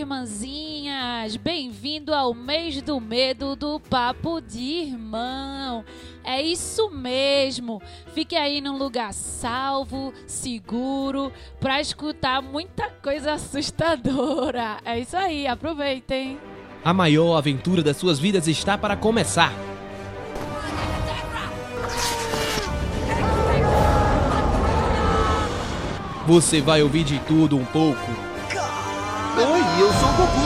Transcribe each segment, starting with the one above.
irmãzinhas! Bem-vindo ao mês do medo do Papo de Irmão. É isso mesmo. Fique aí num lugar salvo, seguro, para escutar muita coisa assustadora. É isso aí, aproveitem. A maior aventura das suas vidas está para começar. Você vai ouvir de tudo um pouco. Oi, eu sou o Goku.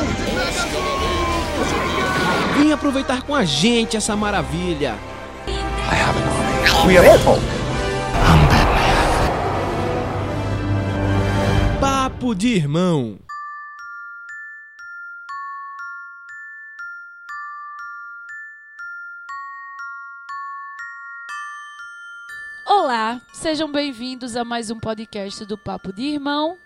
Vem aproveitar com a gente essa maravilha. We are Apple. Papo de irmão. Olá, sejam bem-vindos a mais um podcast do Papo de Irmão.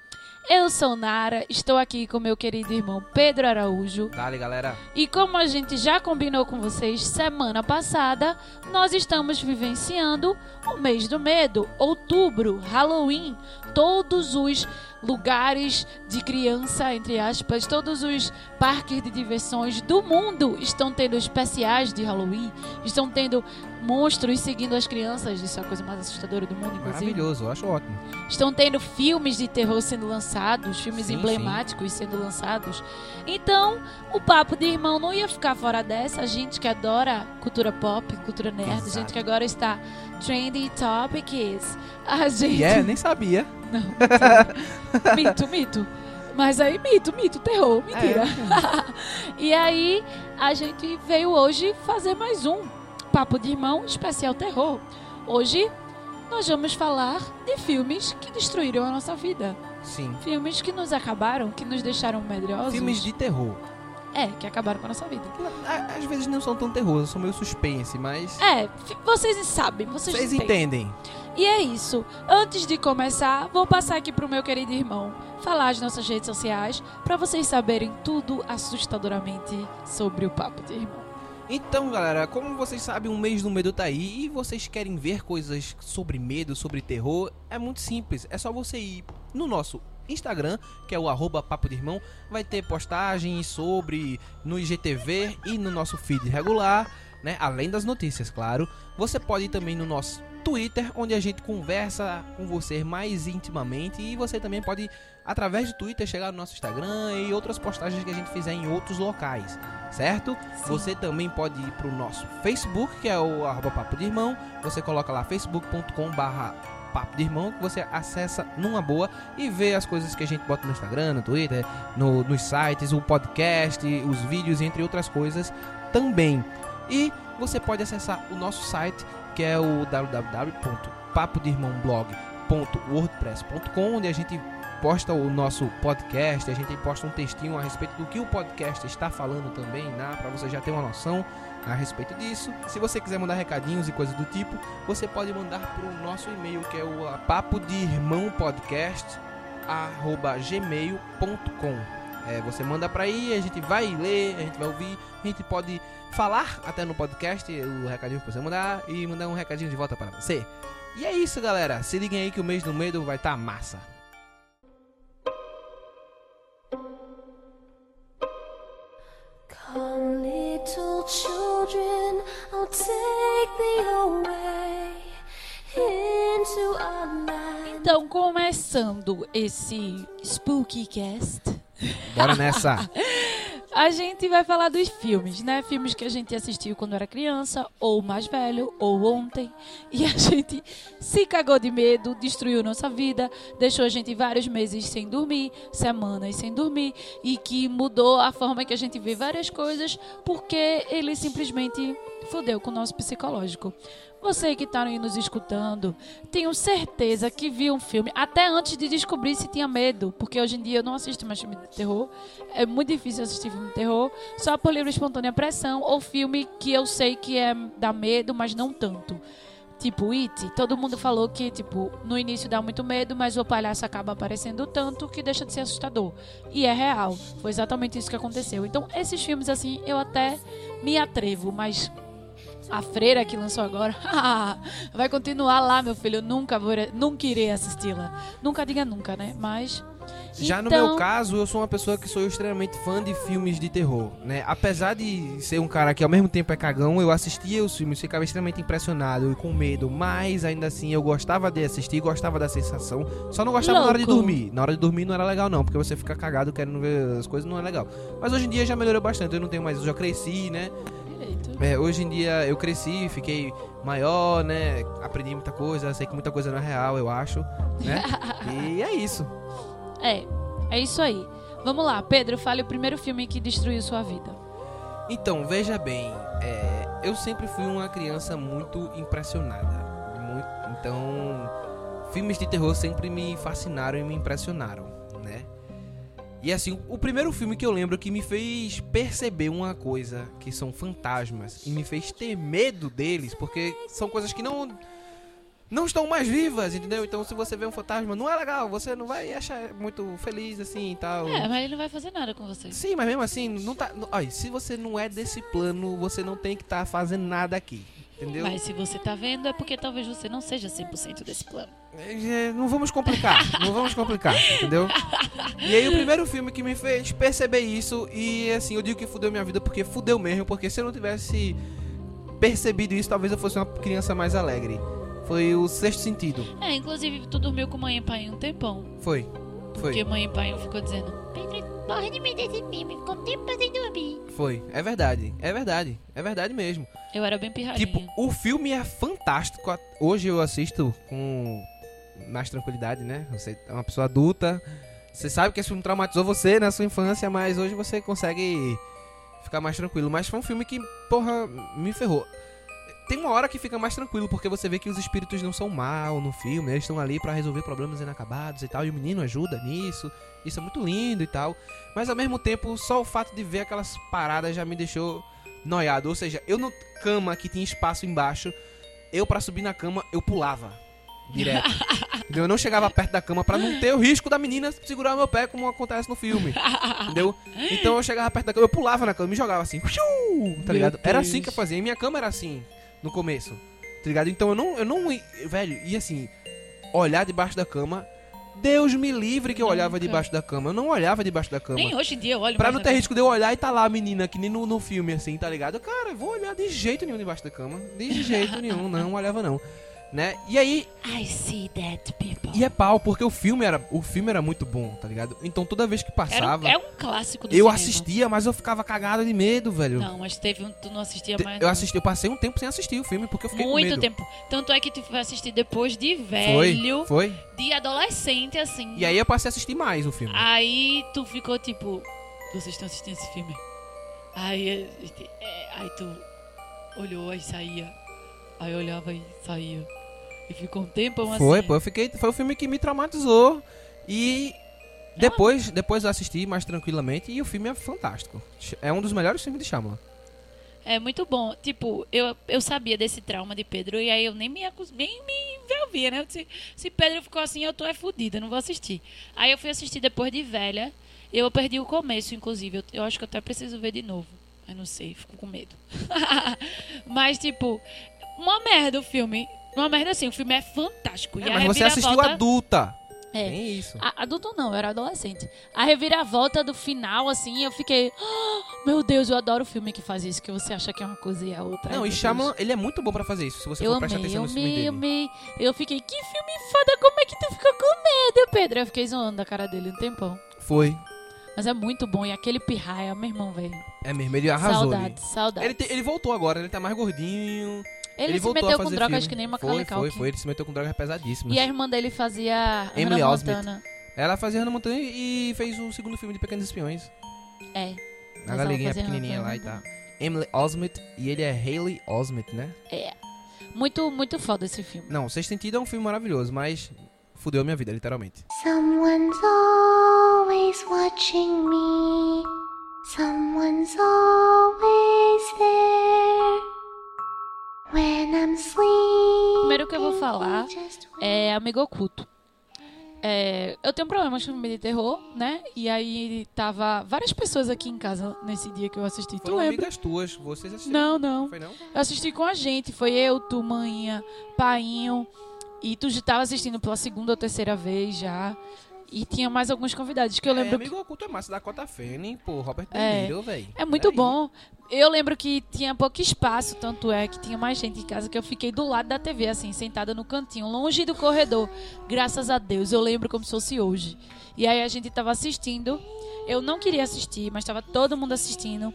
Eu sou Nara, estou aqui com meu querido irmão Pedro Araújo. Dale, galera. E como a gente já combinou com vocês semana passada, nós estamos vivenciando o mês do medo, outubro, Halloween, todos os lugares de criança, entre aspas, todos os parques de diversões do mundo estão tendo especiais de Halloween, estão tendo monstros seguindo as crianças, isso é a coisa mais assustadora do mundo, inclusive. Maravilhoso, eu acho ótimo. Estão tendo filmes de terror sendo lançados, filmes Sim, emblemáticos sendo lançados. Então, o papo de irmão não ia ficar fora dessa. A gente que adora cultura pop, cultura nerd, Exato. gente que agora está trendy topics. A gente. É, nem sabia. mito, mito. Mas aí, mito, mito, terror, mentira. É. e aí, a gente veio hoje fazer mais um Papo de Irmão especial terror. Hoje, nós vamos falar de filmes que destruíram a nossa vida. Sim. Filmes que nos acabaram, que nos deixaram medrosos. Filmes de terror. É, que acabaram com a nossa vida. Às vezes não são tão terror, são meio suspense, mas. É, vocês sabem, vocês, Vocês entendem. E é isso. Antes de começar, vou passar aqui pro meu querido irmão falar as nossas redes sociais para vocês saberem tudo assustadoramente sobre o Papo de Irmão. Então, galera, como vocês sabem, um mês do medo tá aí e vocês querem ver coisas sobre medo, sobre terror, é muito simples. É só você ir no nosso Instagram, que é o arroba Papo de Irmão, vai ter postagens sobre no IGTV e no nosso feed regular, né? Além das notícias, claro. Você pode ir também no nosso Twitter, onde a gente conversa com você mais intimamente e você também pode, através do Twitter, chegar no nosso Instagram e outras postagens que a gente fizer em outros locais, certo? Você também pode ir pro nosso Facebook, que é o arroba Papo de Irmão. Você coloca lá facebook.com barra Papo de Irmão, que você acessa numa boa e vê as coisas que a gente bota no Instagram, no Twitter, no- nos sites, o podcast, os vídeos, entre outras coisas também. E você pode acessar o nosso site, que é o www.papodirmãoblog.wordpress.com, onde a gente posta o nosso podcast, a gente posta um textinho a respeito do que o podcast está falando também, né, para você já ter uma noção a respeito disso. Se você quiser mandar recadinhos e coisas do tipo, você pode mandar para o nosso e-mail que é o papo de irmão podcast gmail.com. É, você manda para aí, a gente vai ler, a gente vai ouvir, a gente pode falar até no podcast o recadinho que você mandar e mandar um recadinho de volta para você. E é isso, galera. Se liguem aí que o mês do medo vai estar massa. Come, little children, I'll take thee away into a land. Então, começando esse Spooky Cast, Bora nessa. a gente vai falar dos filmes, né? Filmes que a gente assistiu quando era criança, ou mais velho, ou ontem. E a gente se cagou de medo, destruiu nossa vida, deixou a gente vários meses sem dormir, semanas sem dormir, e que mudou a forma que a gente vê várias coisas, porque ele simplesmente fodeu com o nosso psicológico. Você que está nos escutando, tenho certeza que viu um filme até antes de descobrir se tinha medo, porque hoje em dia eu não assisto mais filme de terror. É muito difícil assistir filme de terror, só por livre espontânea pressão ou filme que eu sei que é dá medo, mas não tanto. Tipo It, todo mundo falou que tipo no início dá muito medo, mas o palhaço acaba aparecendo tanto que deixa de ser assustador. E é real. Foi exatamente isso que aconteceu. Então, esses filmes assim, eu até me atrevo, mas a freira que lançou agora, vai continuar lá, meu filho. Eu nunca, vou, nunca irei assisti-la. Nunca diga nunca, né? Mas Já no Então- meu caso, eu sou uma pessoa que sou extremamente fã de filmes de terror, né? Apesar de ser um cara que ao mesmo tempo é cagão, eu assistia os filmes, ficava extremamente impressionado e com medo, mas ainda assim eu gostava de assistir, gostava da sensação. Só não gostava na hora de Louco. dormir. Na hora de dormir não era legal não, porque você fica cagado querendo ver as coisas, não é legal. Mas hoje em dia já melhorou bastante, eu não tenho mais, eu já cresci, né? Direito. É, hoje em dia eu cresci, fiquei maior, né? Aprendi muita coisa, sei que muita coisa não é real, eu acho, né? e é isso. É, é isso aí. Vamos lá, Pedro, fale o primeiro filme que destruiu sua vida. Então, veja bem, é, eu sempre fui uma criança muito impressionada. Muito- então, filmes de terror sempre me fascinaram e me impressionaram, né? E assim, o primeiro filme que eu lembro que me fez perceber uma coisa, que são fantasmas, e me fez ter medo deles, porque são coisas que não não estão mais vivas, entendeu? Então, se você vê um fantasma, não é legal, você não vai achar muito feliz assim e tal. É, mas ele não vai fazer nada com você. Sim, mas mesmo assim, não tá. Olha, se você não é desse plano, você não tem que estar fazendo nada aqui. Entendeu? Mas se você tá vendo, é porque talvez você não seja 100% desse plano. É, Não vamos complicar, não vamos complicar, entendeu? E aí o primeiro filme que me fez perceber isso, e assim, eu digo que fudeu minha vida porque fudeu mesmo, porque se eu não tivesse percebido isso, talvez eu fosse uma criança mais alegre. Foi o sexto sentido. É, inclusive, tu dormiu com mãe e pai um tempão. Foi. Foi. Porque mãe e pai ficou dizendo: Pedro, morre de medo desse filme, ficou um tempo sem dormir. Foi. É verdade. É verdade. É verdade mesmo. Eu era bem pirradinha. Tipo, o filme é fantástico. Hoje eu assisto com mais tranquilidade, né? Você é uma pessoa adulta. Você sabe que esse filme traumatizou você na sua infância, mas hoje você consegue ficar mais tranquilo. Mas foi um filme que, porra, me ferrou. Tem uma hora que fica mais tranquilo, porque você vê que os espíritos não são mal no filme, eles estão ali pra resolver problemas inacabados e tal, e o menino ajuda nisso. Isso é muito lindo e tal. Mas ao mesmo tempo, só o fato de ver aquelas paradas já me deixou noiado. Ou seja, eu no cama que tinha espaço embaixo, eu pra subir na cama, eu pulava. Direto. entendeu? Eu não chegava perto da cama pra não ter o risco da menina segurar meu pé, como acontece no filme. entendeu? Então eu chegava perto da cama, eu pulava na cama, me jogava assim. Tá ligado? Era assim que eu fazia. E minha cama era assim, no começo. Tá ligado? Então eu não. Eu não. Velho, e assim, olhar debaixo da cama. Deus me livre que eu olhava Nunca. debaixo da cama. Eu não olhava debaixo da cama. Nem hoje em dia eu olho Pra não ter risco de eu olhar e tá lá a menina, que nem no, no filme, assim, tá ligado? Cara, eu vou olhar de jeito nenhum debaixo da cama. De jeito nenhum, não olhava não. Né? E aí, I see that people. e é pau, porque o filme era, o filme era muito bom, tá ligado? Então toda vez que Era passava, é um clássico do eu cinema. assistia, mas eu ficava cagado de medo, velho. Não, mas teve um tu não assistia mais. eu não. assisti, eu passei um tempo sem assistir o filme, porque eu fiquei com Muito medo. tempo. Tanto é que tu foi assistir depois de Foi, velho, foi. de adolescente, assim. E aí eu passei a assistir mais o filme. Aí tu ficou tipo, vocês estão assistindo esse filme? Aí, é, aí tu olhou e saía. Aí olhava e saía. E ficou um tempão assim. Foi, pô, eu fiquei. Foi o filme que me traumatizou. E depois, depois eu assisti mais tranquilamente e o filme é fantástico. É um dos melhores filmes de Shyamalan. É muito bom. Tipo, eu, eu sabia desse trauma de Pedro e aí eu nem me, acus- nem me envolvia, né? Se, se Pedro ficou assim, eu tô é fudida, não vou assistir. Aí eu fui assistir depois de velha. Eu perdi o começo, inclusive. Eu, eu acho que eu até preciso ver de novo. Eu não sei, fico com medo. Mas, tipo, uma merda o filme. Uma merda assim, o filme é fantástico. É, a mas você assistiu reviravolta- adulta. É. Tem isso. A- adulto não, eu era adolescente. A reviravolta do final, assim, eu fiquei. "Ah, meu Deus, eu adoro filme que faz isso, que você acha que é uma coisa e é outra. Não, Ai, e Deus. ele é muito bom pra fazer isso, se você Eu for prestar amei, atenção eu nos filmes amei, dele. amei. Eu fiquei, que filme foda, como é que tu ficou com medo, Pedro? Eu fiquei zoando da cara dele um tempão. Foi. Mas é muito bom, e aquele pirraia, meu irmão, velho. É mesmo, ele arrasou ali. Saudades, saudades. Ele, te- ele voltou agora, ele tá mais gordinho. Ele se voltou a meteu com drogas filme. que nem Foi, Macaulay foi, Culkin. foi. Ele se meteu com drogas pesadíssimas. E a irmã dele fazia Emily Hannah Osment. Montana. Ela fazia Hannah Montana e fez o segundo filme de Pequenos Espiões. É. A galeguinha pequenininha Hannah lá e tal. Emily Osment e ele é Hayley Osment, né? É. Muito, muito foda esse filme. Não, Sexto Sentido é um filme maravilhoso, mas fudeu a minha vida, literalmente. Someone's always watching me. Someone's always there. When I'm sleeping. Primeiro que eu vou falar é Amigo Oculto. É, eu tenho problemas com filme de terror, né? E aí tava várias pessoas aqui em casa nesse dia que eu assisti. Tu Foram lembra? amigas tuas, vocês assistiram? Não, não. Foi não? Eu assisti com a gente. Foi eu, tu, manhinha, painho. E tu já tava assistindo pela segunda ou terceira vez já. E tinha mais alguns convidados que eu lembro é, que amigo oculto é massa da Cota Fene, pô, Robert É. De Niro, velho. É muito bom. Eu lembro que tinha pouco espaço, tanto é que tinha mais gente em casa que eu fiquei do lado da TV, assim, sentada no cantinho, longe do corredor. Graças a Deus, eu lembro como se fosse hoje. E aí a gente tava assistindo. Eu não queria assistir, mas tava todo mundo assistindo.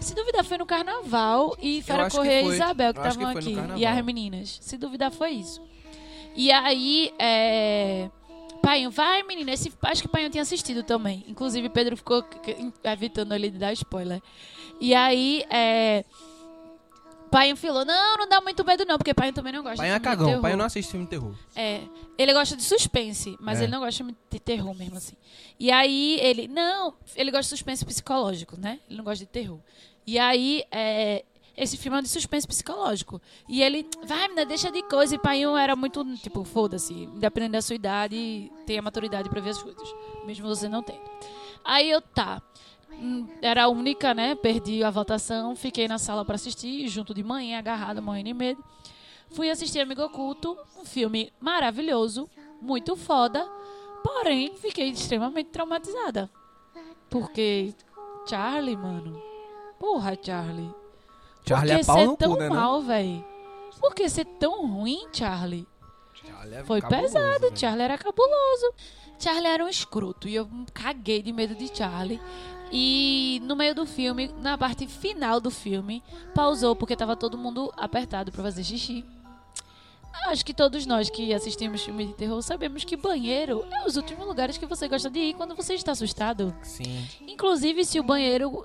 Se duvidar, foi no carnaval e Fera que Correia e. Isabel que que estavam aqui. E as meninas. Se duvidar, foi isso. E aí, é. Painho, vai, menina. Esse, acho que Painho tinha assistido também. Inclusive, Pedro ficou evitando ele de dar spoiler. E aí, é. Painho falou: Não, não dá muito medo, não, porque Painho também não gosta Pai de é filme de cagão, terror. pai não assiste filme de terror. É, ele gosta de suspense, mas É. ele não gosta de terror mesmo assim. E aí ele, não, ele gosta de suspense psicológico, né? Ele não gosta de terror. E aí, é, esse filme é de suspense psicológico. E ele, vai, menina, deixa de coisa. E pai era muito, tipo, foda-se, independente da sua idade, tem a maturidade pra ver as coisas, mesmo você não tendo. Aí eu, tá. Hum, Era a única, né? Perdi a votação, fiquei na sala pra assistir, junto de manhã, agarrada, morrendo de medo. Fui assistir Amigo Oculto, um filme maravilhoso, muito foda, porém fiquei extremamente traumatizada. Porque Charlie, mano. Porra, Charlie. Charlie Por que é pau ser no tão cu, né? mal, velho? Por que ser tão ruim, Charlie? Charlie é Foi cabuloso, pesado, velho. Charlie era cabuloso. Charlie era um escroto e eu caguei de medo de Charlie. E no meio do filme, na parte final do filme, pausou porque tava todo mundo apertado pra fazer xixi. Acho que todos nós que assistimos filme de terror sabemos que banheiro é os últimos lugares que você gosta de ir quando você está assustado. Sim. Inclusive, se o banheiro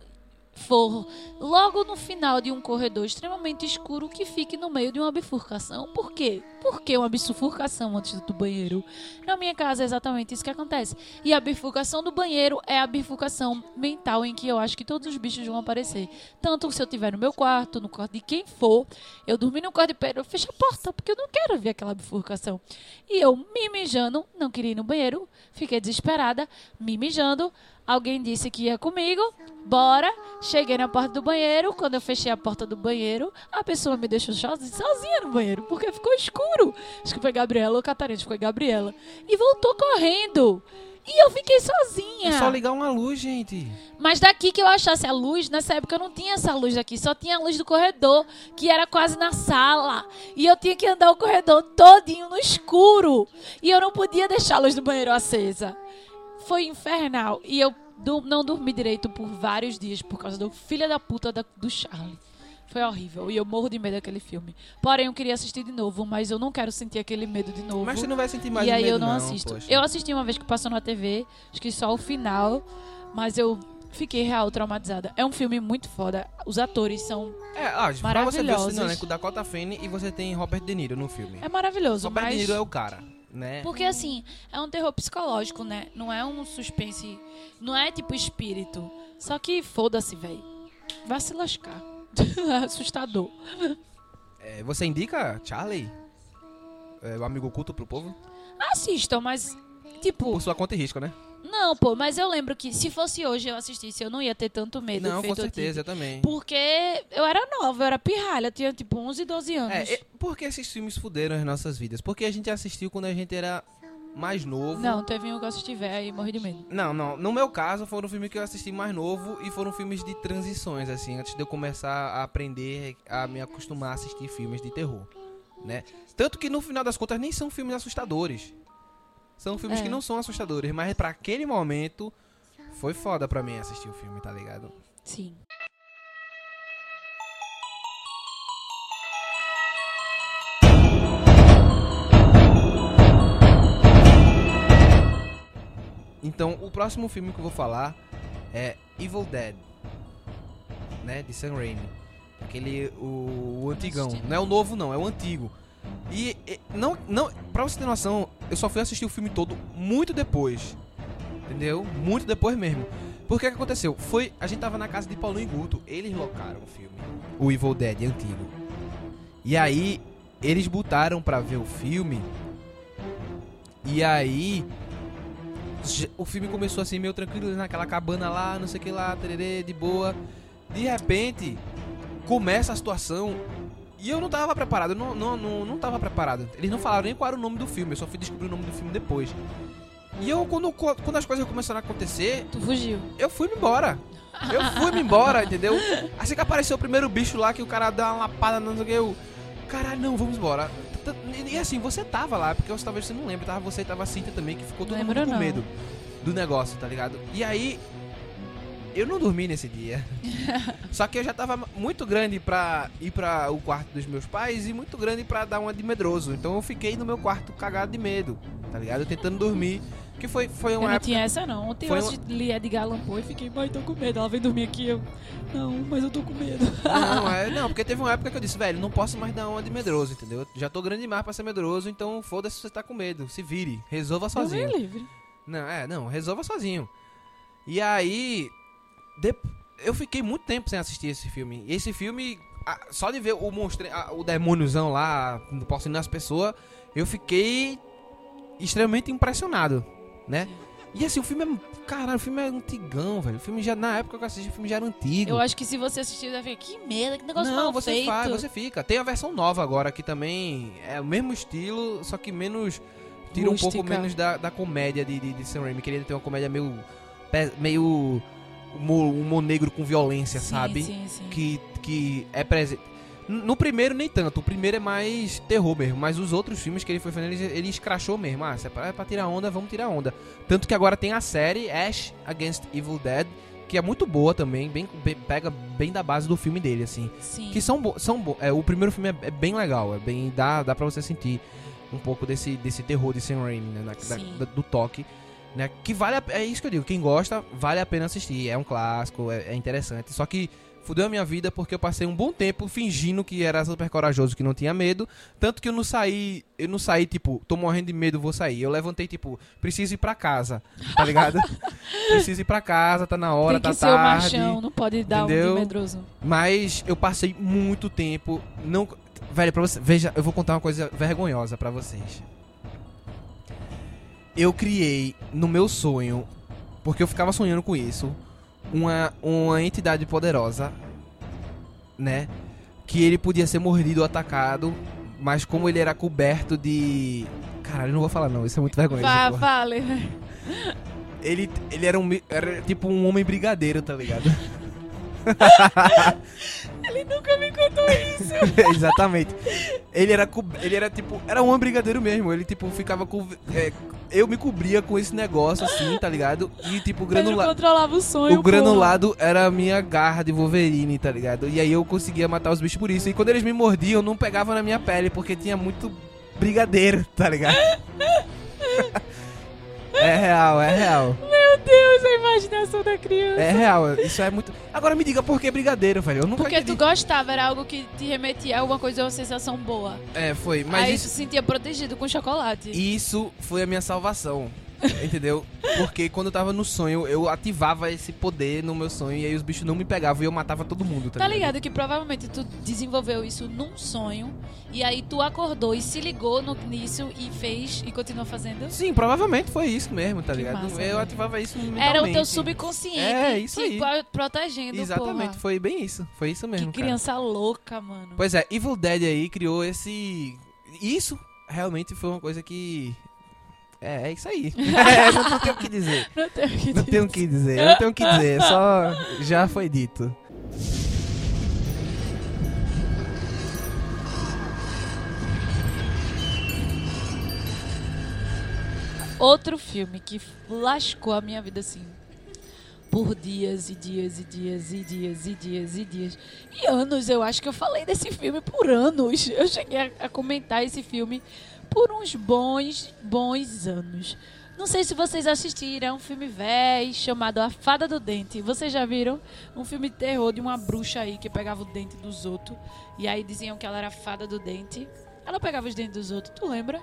for logo no final de um corredor extremamente escuro que fique no meio de uma bifurcação. Por quê? Por que uma bifurcação antes do banheiro? Na minha casa é exatamente isso que acontece. E a bifurcação do banheiro é a bifurcação mental em que eu acho que todos os bichos vão aparecer. Tanto se eu estiver no meu quarto, no quarto de quem for, eu dormir no quarto de Pedro, eu fecho a porta, porque eu não quero ver aquela bifurcação. E eu me mijando, não queria ir no banheiro, fiquei desesperada, me mijando. Alguém disse que ia comigo, bora. Cheguei na porta do banheiro. Quando eu fechei a porta do banheiro, a pessoa me deixou sozinha no banheiro, porque ficou escuro. Acho que foi Gabriela ou Catarina, acho que foi Gabriela. E voltou correndo. E eu fiquei sozinha. É só ligar uma luz, gente. Mas daqui que eu achasse a luz, nessa época eu não tinha essa luz daqui, só tinha a luz do corredor, que era quase na sala. E eu tinha que andar o corredor todinho no escuro. E eu não podia deixar a luz do banheiro acesa. Foi infernal. E eu du- não dormi direito por vários dias por causa do filho da puta da- do Charlie. Foi horrível. E eu morro de medo daquele filme. Porém, eu queria assistir de novo, mas eu não quero sentir aquele medo de novo. Mas você não vai sentir mais E aí medo, eu não, assisto. poxa. Eu assisti uma vez que passou na TV, acho que só o final, mas eu fiquei real traumatizada. É um filme muito foda. Os atores são. É, ah, pra você ver, Maravilhosos. no elenco Dakota Fanning e você tem Robert De Niro no filme. É maravilhoso, Robert mas. De Niro é o cara, né? Porque assim, é um terror psicológico, né? Não é um suspense. Não é tipo espírito. Só que foda-se, velho. Vai se lascar. Assustador. É, você indica Charlie? É, o amigo oculto pro povo? Assistam, mas. Tipo, Por sua conta e risco, né? Não, pô, mas eu lembro que se fosse hoje eu assistisse, eu não ia ter tanto medo. não, com certeza, eu também. Porque eu era nova, eu era pirralha, eu tinha tipo 11, 12 anos. É, por que esses filmes fuderam as nossas vidas? Porque a gente assistiu quando a gente era mais novo. Não, teve um que eu assisti velho e morri de medo. Não, não. No meu caso, foram filmes que eu assisti mais novo e foram filmes de transições, assim, antes de eu começar a aprender a me acostumar a assistir filmes de terror, né? Tanto que no final das contas nem são filmes assustadores. São filmes É. que não são assustadores, mas pra aquele momento foi foda pra mim assistir o filme, tá ligado? Sim. Então, o próximo filme que eu vou falar é Evil Dead, né, de Sam Raimi. Aquele o, o antigão, assisti. não é o novo não, é o antigo. E, e não, não, para você ter noção, eu só fui assistir o filme todo muito depois. Entendeu? Muito depois mesmo. Porque que aconteceu? Foi, a gente tava na casa de Paulinho e Guto, eles locaram o filme, o Evil Dead antigo. E aí eles botaram pra ver o filme. E aí o filme começou assim meio tranquilo naquela cabana lá, não sei o que lá, tererê, de boa. De repente, começa a situação e eu não tava preparado, eu não, não, não, não tava preparado. Eles não falaram nem qual era o nome do filme, eu só fui descobrir o nome do filme depois. E eu, quando, quando as coisas começaram a acontecer, Tu fugiu. eu fui me embora. Eu fui me embora, entendeu? Assim que apareceu o primeiro bicho lá, que o cara deu uma lapada, não sei o que, eu... Caralho, não, vamos embora. E assim, você tava lá, porque talvez você não lembre, tava você e tava a Cintia também, que ficou todo Lembro mundo com não. medo do negócio, tá ligado? E aí, eu não dormi nesse dia. Só que eu já tava muito grande pra ir pra o quarto dos meus pais e muito grande pra dar uma de medroso. Então eu fiquei no meu quarto cagado de medo, tá ligado? Tentando dormir. Que foi, foi Eu uma não época. tinha essa, não. Ontem Foi eu uma- li Edgar Allan Poe e fiquei, mãe, tô com medo. Ela vem dormir aqui. Eu, não, mas eu tô com medo. Não, é, não, porque teve uma época que eu disse, velho, não posso mais dar uma de medroso, entendeu? Já tô grande demais pra ser medroso, então foda-se se você tá com medo. Se vire, resolva Deus sozinho. livre. Não, é, não, resolva sozinho. E aí, de- eu fiquei muito tempo sem assistir esse filme. E esse filme, só de ver o monstro, o demôniozão lá, possuindo as pessoas, eu fiquei extremamente impressionado, né? E assim, o filme é. Caralho, o filme é antigão, velho. O filme já, na época que eu assisti, o filme já era antigo. Eu acho que se você assistir, vai ver que merda, que negócio Não, você feito. faz, você fica. Tem a versão nova agora que também é o mesmo estilo, só que menos. Tira um pouco Rústica. menos da, da comédia de, de, de Sam Raimi. Queria ter uma comédia meio. meio. Humor, negro com violência, Sim, sabe? Sim, sim. Que, que é presente. No primeiro, nem tanto. O primeiro é mais terror mesmo. Mas os outros filmes que ele foi fazendo, ele, ele escrachou mesmo. Ah, se é pra, é pra tirar onda, vamos tirar onda. Tanto que agora tem a série Ash Against Evil Dead, que é muito boa também. Bem, bem- pega bem da base do filme dele, assim. Sim. Que são, bo são bo é, O primeiro filme é, é bem legal, é bem dá, dá pra você sentir um pouco desse, desse terror de Sam Raimi, né, da- da- do toque, né? Que vale a, é isso que eu digo, quem gosta vale a pena assistir, é um clássico, é, é interessante. Só que fudeu a minha vida porque eu passei um bom tempo fingindo que era super corajoso, que não tinha medo, tanto que eu não saí, eu não saí tipo, tô morrendo de medo, vou sair. Eu levantei tipo, preciso ir pra casa, tá ligado? preciso ir pra casa, tá na hora, Tem tá que ser o tarde. machão, não pode dar um entendeu? de medroso. Mas eu passei muito tempo. Não. Velho, pra você. Veja, eu vou contar uma coisa vergonhosa pra vocês. Eu criei no meu sonho, porque eu ficava sonhando com isso, uma, uma entidade poderosa, né? Que ele podia ser mordido ou atacado, mas como ele era coberto de. Caralho, eu não vou falar não, isso é muito vergonhoso. Porra. fale. Ele, ele era, um, era tipo um homem brigadeiro, tá ligado? Ele nunca me contou isso. Exatamente. Ele era, ele era tipo, era um brigadeiro mesmo. Ele tipo ficava com, é, eu me cobria com esse negócio assim, tá ligado? E tipo o granulado, controlava o sonho. o granulado era a minha garra de Wolverine, tá ligado? E aí eu conseguia matar os bichos por isso. E quando eles me mordiam, não pegava na minha pele porque tinha muito brigadeiro, tá ligado? É real, é real. Meu Deus, a imaginação da criança. É real, isso é muito. Agora me diga por que brigadeiro, velho? Eu nunca Porque tu gostava, era algo que te remetia a alguma coisa, uma sensação boa. É, foi, mas Aí isso, tu se sentia protegido com chocolate. Isso foi a minha salvação. Entendeu? Porque quando eu tava no sonho, eu ativava esse poder no meu sonho e aí os bichos não me pegavam e eu matava todo mundo, tá, Tá ligado que provavelmente tu desenvolveu isso num sonho e aí tu acordou e se ligou no, nisso e fez e continuou fazendo? Sim, provavelmente foi isso mesmo, tá Que ligado? massa, eu velho. ativava isso mentalmente. Era o teu subconsciente É, isso aí. pro- protegendo, Exatamente, porra. foi bem isso. Foi isso mesmo, Que cara. criança louca, mano. Pois é, Evil Dead aí criou esse... Isso realmente foi uma coisa que... É, é isso aí. É, não, não tenho o que dizer. Não tenho o que Não dizer. tenho que dizer, não tenho o que dizer, só já foi dito. Outro filme que lascou a minha vida assim. Por dias e dias e dias e dias e dias e dias. E anos, eu acho que eu falei desse filme por anos. Eu cheguei a, a comentar esse filme por uns bons, bons anos. Não sei se vocês assistiram, é um filme velho chamado A Fada do Dente. Vocês já viram? Um filme de terror de uma bruxa aí que pegava o dente dos outros. E aí diziam que ela era a fada do dente. Ela pegava os dentes dos outros, tu lembra?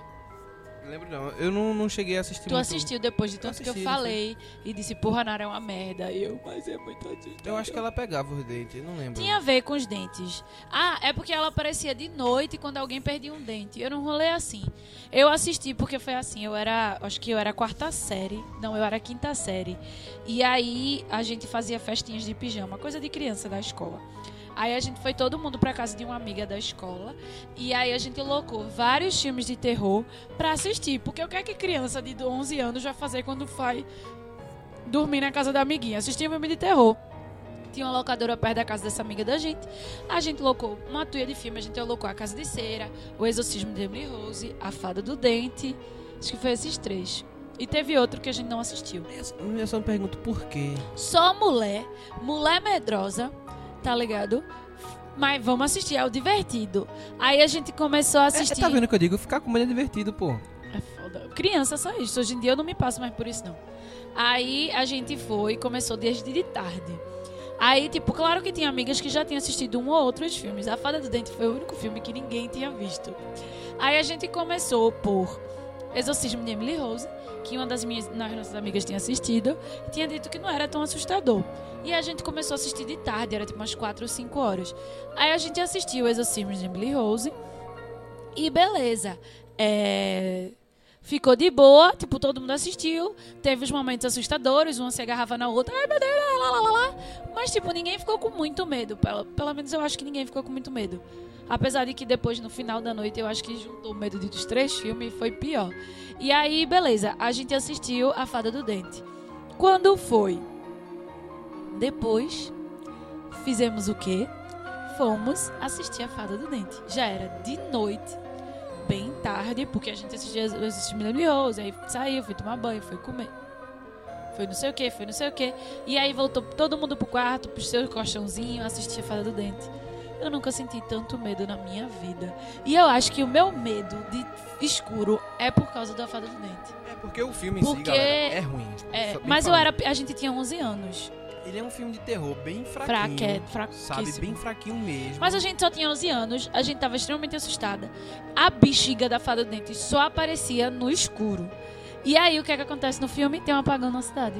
Lembro não, eu não, não cheguei a assistir Tu muito. assistiu depois de tanto que eu assisti, falei e disse, porra, Nara é uma merda. E eu, mas é muito assustador. Eu acho que ela pegava os dentes, não lembro. Tinha a ver com os dentes. Ah, é porque ela aparecia de noite quando alguém perdia um dente. Eu não rolei assim. Eu assisti porque foi assim. Eu era, acho que eu era quarta série. Não, eu era quinta série. E aí a gente fazia festinhas de pijama, coisa de criança da escola. Aí a gente foi todo mundo pra casa de uma amiga da escola. E aí a gente locou vários filmes de terror pra assistir. Porque o que é que criança de 11 anos vai fazer quando vai dormir na casa da amiguinha? Assistir um filme de terror. Tinha uma locadora perto da casa dessa amiga da gente. A gente locou uma tuia de filme. A gente locou A Casa de Cera, O Exorcismo de Emily Rose, A Fada do Dente. Acho que foi esses três. E teve outro que a gente não assistiu. Eu só me pergunto por quê. Só mulher, mulher medrosa, tá ligado? Mas vamos assistir, é o divertido. Aí a gente começou a É, assistir. tá vendo o que eu digo? Ficar com medo é divertido, pô. É foda. Criança só isso. Hoje em dia eu não me passo mais por isso, não. Aí a gente foi e começou desde de tarde. Aí, tipo, claro que tinha amigas que já tinham assistido um ou outros filmes. A Fada do Dente foi o único filme que ninguém tinha visto. Aí a gente começou por Exorcismo de Emily Rose, que uma das minhas nossas amigas tinha assistido, tinha dito que não era tão assustador. E a gente começou a assistir de tarde, era tipo umas 4 ou 5 horas. Aí a gente assistiu Exorcismo de Emily Rose. E beleza. É, Ficou de boa, tipo, todo mundo assistiu. Teve os momentos assustadores, uma se agarrava na outra, ai meu Deus, lá, lá, lá, lá. Mas, tipo, ninguém ficou com muito medo. Pelo, pelo menos eu acho que ninguém ficou com muito medo. Apesar de que depois, no final da noite, eu acho que juntou o medo de dos três filmes e foi pior. E aí, beleza, a gente assistiu A Fada do Dente. Quando foi? Depois, fizemos o quê? Fomos assistir A Fada do Dente. Já era de noite bem tarde, porque a gente assistia assistia Millennium Rose, aí saiu, foi tomar banho, foi comer. Foi não sei o que, foi não sei o que. E aí voltou todo mundo pro quarto, pro seu colchãozinho, assistia a Fada do Dente. Eu nunca senti tanto medo na minha vida. E eu acho que o meu medo de escuro é por causa da Fada do Dente. É porque o filme em si, Porque- galera, é ruim. É, mas eu era. A gente tinha 11 anos. Ele é um filme de terror bem fraquinho. Fraque, Sabe, fraquíssimo. bem fraquinho mesmo. Mas a gente só tinha 11 anos, a gente tava extremamente assustada. A bexiga da fada do dente só aparecia no escuro. E aí o que é que acontece no filme? Tem um apagão na cidade.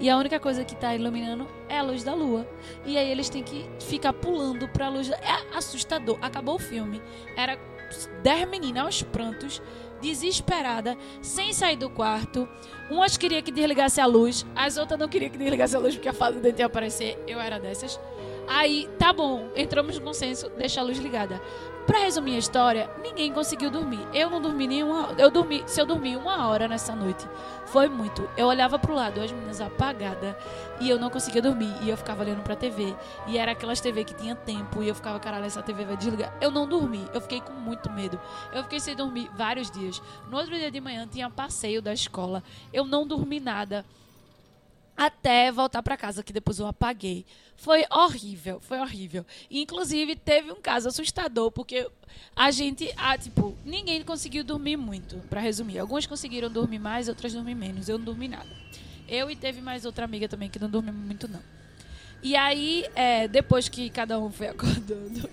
E a única coisa que tá iluminando é a luz da lua. E aí eles têm que ficar pulando pra luz. Da... É assustador. Acabou o filme. Era 10 meninas aos prantos, desesperada, sem sair do quarto. Umas queriam que desligasse a luz, as outras não queriam que desligasse a luz porque a fada do dente ia aparecer. Eu era dessas. Aí, tá bom, entramos no consenso, deixa a luz ligada. Pra resumir a história, ninguém conseguiu dormir. Eu não dormi nenhuma. Eu dormi. Se eu dormi uma hora nessa noite, foi muito. Eu olhava pro lado, as meninas apagadas, e eu não conseguia dormir. E eu ficava olhando pra TV. E era aquelas TV que tinha tempo. E eu ficava, caralho, essa TV vai desligar. Eu não dormi. Eu fiquei com muito medo. Eu fiquei sem dormir vários dias. No outro dia de manhã tinha passeio da escola. Eu não dormi nada até voltar pra casa, que depois eu apaguei. Foi horrível, foi horrível. Inclusive, teve um caso assustador, porque a gente, ah, tipo, ninguém conseguiu dormir muito, pra resumir. Alguns conseguiram dormir mais, outras dormir menos. Eu não dormi nada. Eu e teve mais outra amiga também que não dormiu muito, não. E aí, é, depois que cada um foi acordando,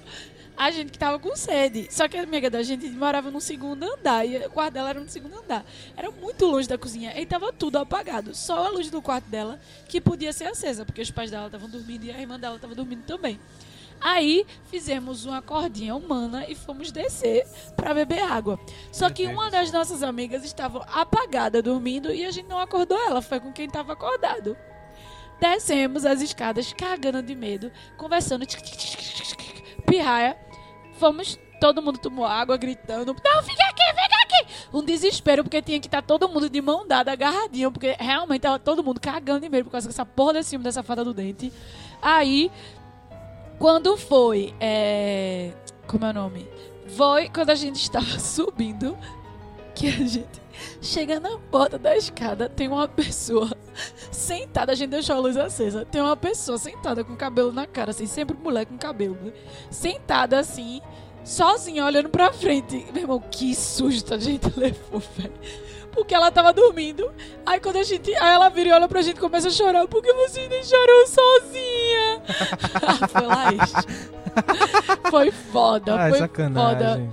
a gente que tava com sede. Só que a amiga da gente morava no segundo andar. E o quarto dela era no segundo andar. Era muito longe da cozinha. E tava tudo apagado. Só a luz do quarto dela que podia ser acesa. Porque os pais dela estavam dormindo e a irmã dela tava dormindo também. Aí fizemos uma cordinha humana e fomos descer pra beber água. Só que uma das nossas amigas estava apagada dormindo e a gente não acordou ela. Foi com quem estava acordado. Descemos as escadas, cagando de medo, conversando. Pirraia. Fomos, todo mundo tomou água, gritando. Não, fica aqui, fica aqui! Um desespero, porque tinha que estar todo mundo de mão dada, agarradinho, porque realmente tava todo mundo cagando de medo por causa dessa porra desse filme, dessa fada do dente. Aí, quando foi. É... Como é o nome? Foi quando a gente estava subindo que a gente chega na porta da escada, tem uma pessoa sentada, a gente deixou a luz acesa, tem uma pessoa sentada com cabelo na cara, assim, sempre mulher com cabelo, né? sentada assim, sozinha, olhando pra frente. Meu irmão, que susto a gente levou, velho. Porque ela tava dormindo. Aí quando a gente. Aí ela vira e olha pra gente e começa a chorar. Por que vocês deixaram sozinha? foi lá isso. Foi foda. Foi sacanagem. foda.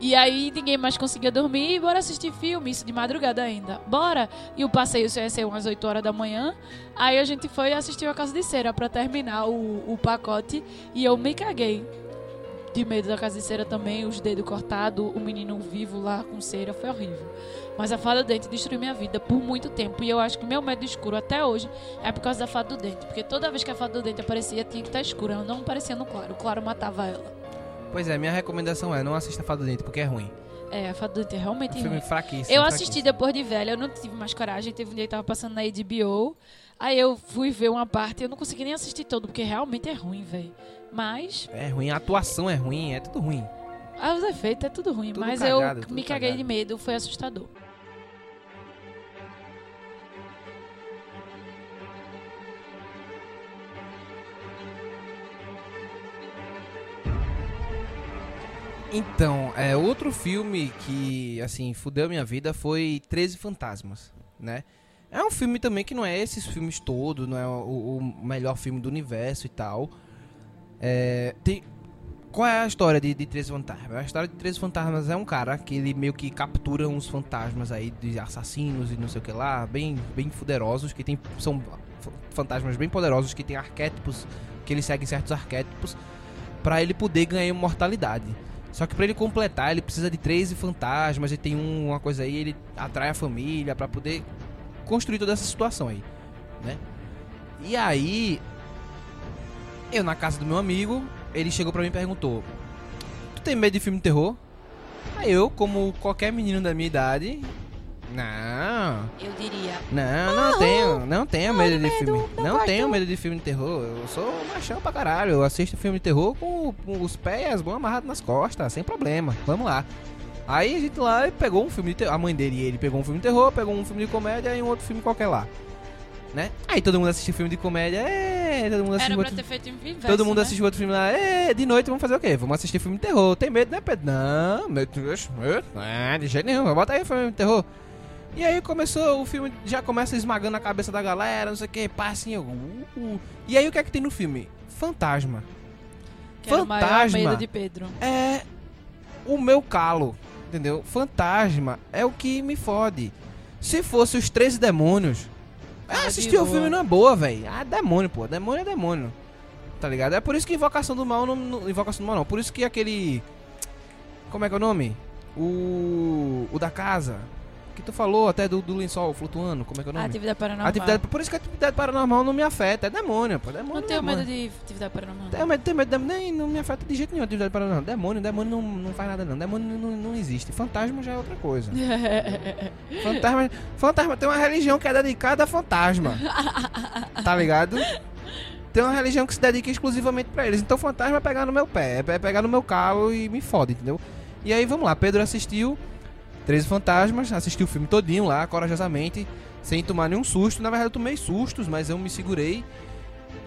E aí ninguém mais conseguia dormir e bora assistir filme, isso de madrugada ainda. Bora! E o passeio ia ser umas 8 horas da manhã. Aí a gente foi assistir a Casa de Cera pra terminar o, o pacote e eu me caguei. de medo da casa de cera também, os dedos cortados, o menino vivo lá com cera, foi horrível. Mas a fada do dente destruiu minha vida por muito tempo. E eu acho que meu medo escuro até hoje é por causa da fada do dente. Porque toda vez que a fada do dente aparecia, tinha que estar escura. Ela não aparecia no claro. O claro matava ela. Pois é, minha recomendação é não assista Fada do Dente, porque é ruim. É, a fada do dente é realmente Um filme ruim. fraquíssimo. Eu assisti fraquíssimo. depois de velha, eu não tive mais coragem. Teve um dia que tava passando na HBO. Aí eu fui ver uma parte, eu não consegui nem assistir todo, porque realmente é ruim, velho. Mas, É ruim, a atuação é ruim, é tudo ruim. ah, os efeitos é tudo ruim. Tudo mas cagado, eu me caguei cagado. de medo, foi assustador. Então, é outro filme que, assim, fudeu minha vida foi 13 Fantasmas, né? É um filme também que não é esses filmes todos, não é o, o melhor filme do universo e tal. É, tem, qual é a história de, de 13 Fantasmas? A história de 13 Fantasmas é um cara que ele meio que captura uns fantasmas aí de assassinos e não sei o que lá, bem, bem poderosos, que tem, são fantasmas bem poderosos, que tem arquétipos, que ele segue certos arquétipos, pra ele poder ganhar imortalidade. Só que pra ele completar, ele precisa de 13 fantasmas e tem um- uma coisa aí, ele atrai a família pra poder construir toda essa situação aí, né? E aí, eu na casa do meu amigo, ele chegou pra mim e perguntou: Tu tem medo de filme de terror? Aí eu, como qualquer menino da minha idade, não, Eu diria. não, não tenho, não tenho medo de medo, filme. não Não, tenho medo de filme de terror. Eu sou machão pra caralho. Eu assisto filme de terror com, com os pés e as mãos amarrados nas costas, sem problema. Vamos lá. Aí a gente lá pegou um filme de terror. A mãe dele e ele pegou um filme de terror, pegou um filme de comédia e um outro filme qualquer lá. Né? Aí todo mundo assistiu filme de comédia. É, todo mundo Era assistiu pra outro ter feito inverso, Todo mundo né? assistiu outro filme lá. É, de noite vamos fazer o quê? Vamos assistir filme de terror. Tem medo, né, Pedro? Não, meu Deus. meu- Não, de jeito nenhum. Bota aí filme de terror. E aí começou, o filme já começa esmagando a cabeça da galera, não sei o que, pá, assim, uh, uh. E aí o que é que tem no filme? Fantasma. Que era o Fantasma. de Pedro. É o meu calo, entendeu? Fantasma é o que me fode. Se fosse os 13 demônios, Tava é, assistir o filme não é boa, velho. Ah, demônio, pô. Demônio é demônio. Tá ligado? É por isso que Invocação do Mal não, não- Invocação do Mal não. Por isso que aquele. Como é que é o nome? O. O da casa. Tu falou até do, do lençol flutuando. Como é que é o nome? Atividade paranormal. Atividade, por isso que a atividade paranormal não me afeta. É demônio, pô. Demônio. Não tenho demônio. medo de atividade paranormal. Tenho medo, tenho medo, nem não me afeta de jeito nenhum atividade paranormal. Demônio, demônio não, não faz nada não. Demônio não, não existe. Fantasma já é outra coisa. Fantasma, fantasma tem uma religião que é dedicada a fantasma. Tá ligado? Tem uma religião que se dedica exclusivamente pra eles. Então fantasma é pegar no meu pé, é pegar no meu calo e me fode, entendeu? E aí vamos lá, Pedro assistiu 13 Fantasmas, assistiu o filme todinho lá, corajosamente, sem tomar nenhum susto. Na verdade eu tomei sustos, mas eu me segurei,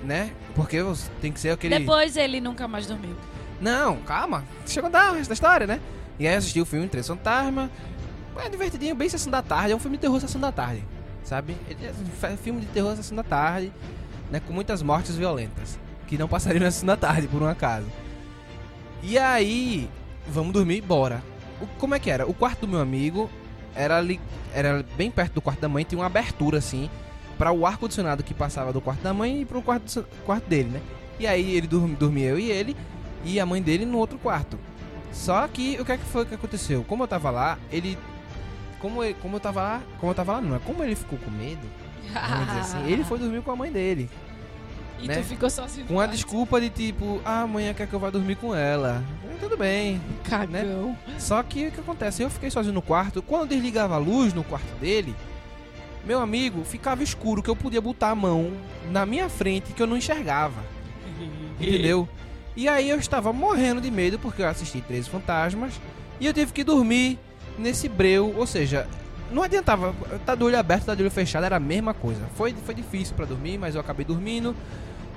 né? Porque você tem que ser aquele... Depois ele nunca mais dormiu. Não, calma. Deixa eu contar o resto da história, né? E aí eu assisti o filme Três Fantasmas. É divertidinho, bem Sessão da Tarde. É um filme de terror Sessão da Tarde, sabe? É um filme de terror Sessão da Tarde, né? Com muitas mortes violentas. Que não passariam na Sessão da Tarde, por um acaso. E aí, vamos dormir, bora. O- como é que era? O quarto do meu amigo era ali, era bem perto do quarto da mãe, tinha uma abertura assim para o ar condicionado que passava do quarto da mãe e pro quarto, quarto dele, né? E aí ele dorm, dormia eu e ele e a mãe dele no outro quarto. Só que o que é que foi que aconteceu? Como eu tava lá, ele como como eu tava lá, como eu tava lá não, é como ele ficou com medo. Assim, ele foi dormir com a mãe dele. E né? tu ficou sozinho. Com a desculpa de tipo, ah, amanhã quer que eu vá dormir com ela. Tudo bem. Cagão. Só que o que acontece? Eu fiquei sozinho no quarto. Quando eu desligava a luz no quarto dele, meu amigo ficava escuro que eu podia botar a mão na minha frente que eu não enxergava. Entendeu? E aí eu estava morrendo de medo porque eu assisti 13 Fantasmas e eu tive que dormir nesse breu, ou seja, não adiantava, tá do olho aberto, tá do olho fechado, era a mesma coisa. Foi, foi difícil pra dormir, mas eu acabei dormindo,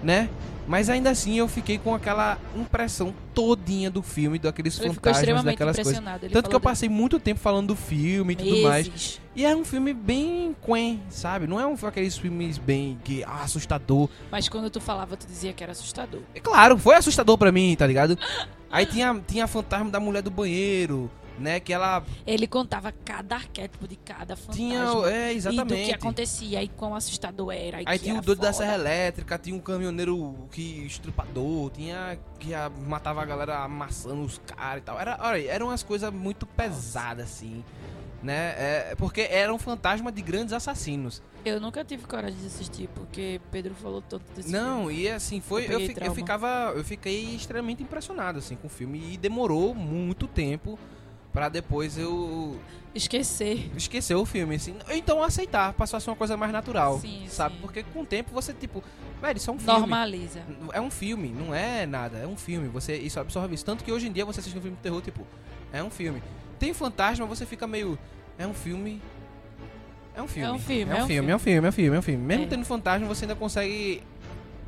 né? Mas ainda assim eu fiquei com aquela impressão todinha do filme, daqueles Ele fantasmas, daquelas coisas. Tanto que eu passei muito tempo falando do filme e tudo mais. E é um filme bem quen, sabe? Não é um aqueles filmes bem que ah, assustador. Mas quando tu falava, tu dizia que era assustador. É claro, foi assustador pra mim, tá ligado? Aí tinha, tinha fantasma da mulher do banheiro, né? Que ela Ele contava cada arquétipo de cada fantasma. tinha. É, E do exatamente. que acontecia e quão assustador era. e Aí tinha o era doido da foda. serra elétrica, tinha um caminhoneiro que estrupador, tinha que a- matava a galera amassando os caras e tal. Era, olha, eram umas coisas muito pesadas assim, né? É, porque era um fantasma de grandes assassinos. Eu nunca tive coragem de assistir, porque Pedro falou tanto desse Não, filme. e assim foi, Eu eu, fi- eu ficava, eu fiquei extremamente impressionado assim com o filme e demorou muito tempo pra depois eu Esquecer. esquecer o filme, assim. Então aceitar, passou a ser uma coisa mais natural, Sim, sabe? sim. Porque com o tempo você tipo, velho, isso é um filme. Normaliza. É um filme, não é nada, é um filme. Você isso absorve isso. Tanto que hoje em dia você assiste um filme de terror, tipo, é um filme. Tem fantasma, você fica meio. É um filme. É um filme. É um filme, É um filme, é um filme, é um filme, é um filme. Mesmo É. tendo fantasma, você ainda consegue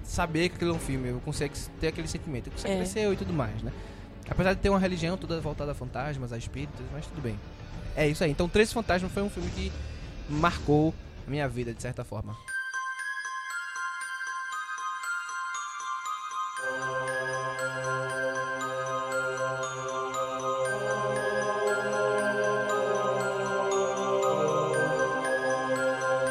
saber que aquilo é um filme, consegue ter aquele sentimento, consegue É. crescer e tudo mais, né? Apesar de ter uma religião toda voltada a fantasmas, a espíritos, mas tudo bem. É isso aí. Então, Três Fantasmas foi um filme que marcou a minha vida, de certa forma.